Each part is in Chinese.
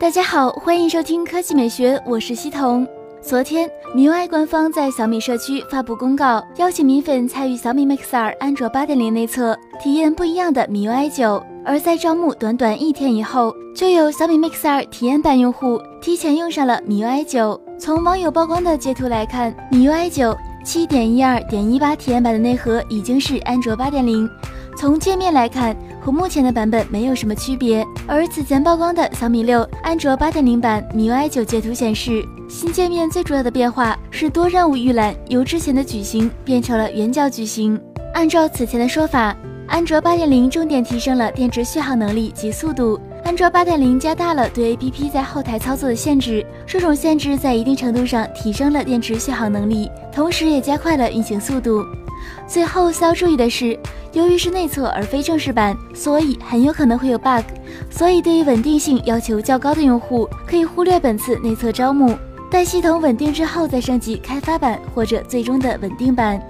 大家好，欢迎收听科技美学，我是西彤。昨天，MIUI 官方在小米社区发布公告，邀请米粉参与小米 Mix 2安卓8.0内测，体验不一样的 MIUI 9。而在招募短短一天以后，就有小米 Mix 2体验版用户提前用上了 MIUI 9。从网友曝光的截图来看，MIUI 9 7.12.18体验版的内核已经是安卓8.0。从界面来看，和目前的版本没有什么区别。而此前曝光的小米六安卓八点零版 MIUI 九截图显示，新界面最主要的变化是多任务预览由之前的矩形变成了圆角矩形。按照此前的说法，安卓八点零重点提升了电池续航能力及速度。安卓八点零加大了对 APP 在后台操作的限制，这种限制在一定程度上提升了电池续航能力，同时也加快了运行速度。最后需要注意的是，由于是内测而非正式版，所以很有可能会有 bug。所以对于稳定性要求较高的用户，可以忽略本次内测招募，待系统稳定之后再升级开发版或者最终的稳定版。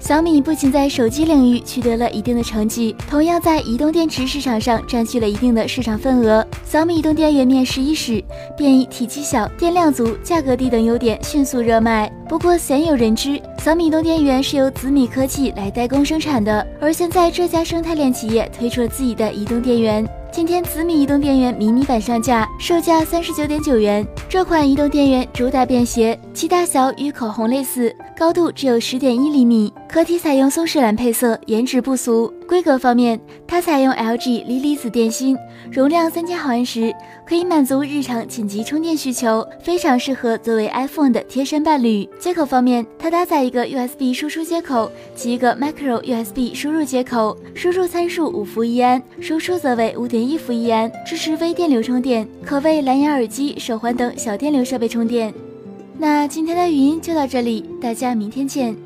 小米不仅在手机领域取得了一定的成绩，同样在移动电池市场上占据了一定的市场份额。小米移动电源面世一时，便以体积小、电量足、价格低等优点迅速热卖。不过鲜有人知，小米移动电源是由紫米科技来代工生产的，而现在这家生态链企业推出了自己的移动电源。今天紫米移动电源迷你版上架，售价三十九点九元。这款移动电源主打便携，其大小与口红类似，高度只有十点一厘米，壳体采用松石蓝配色，颜值不俗。规格方面，它采用 LG 锂离子电芯，容量三千毫安时，可以满足日常紧急充电需求，非常适合作为 iPhone 的贴身伴侣。接口方面，它搭载一个 USB 输出接口及一个 Micro USB 输入接口，输入参数五伏一安，输出则为五点。一伏一安，支持微电流充电，可为蓝牙耳机、手环等小电流设备充电。那今天的语音就到这里，大家明天见。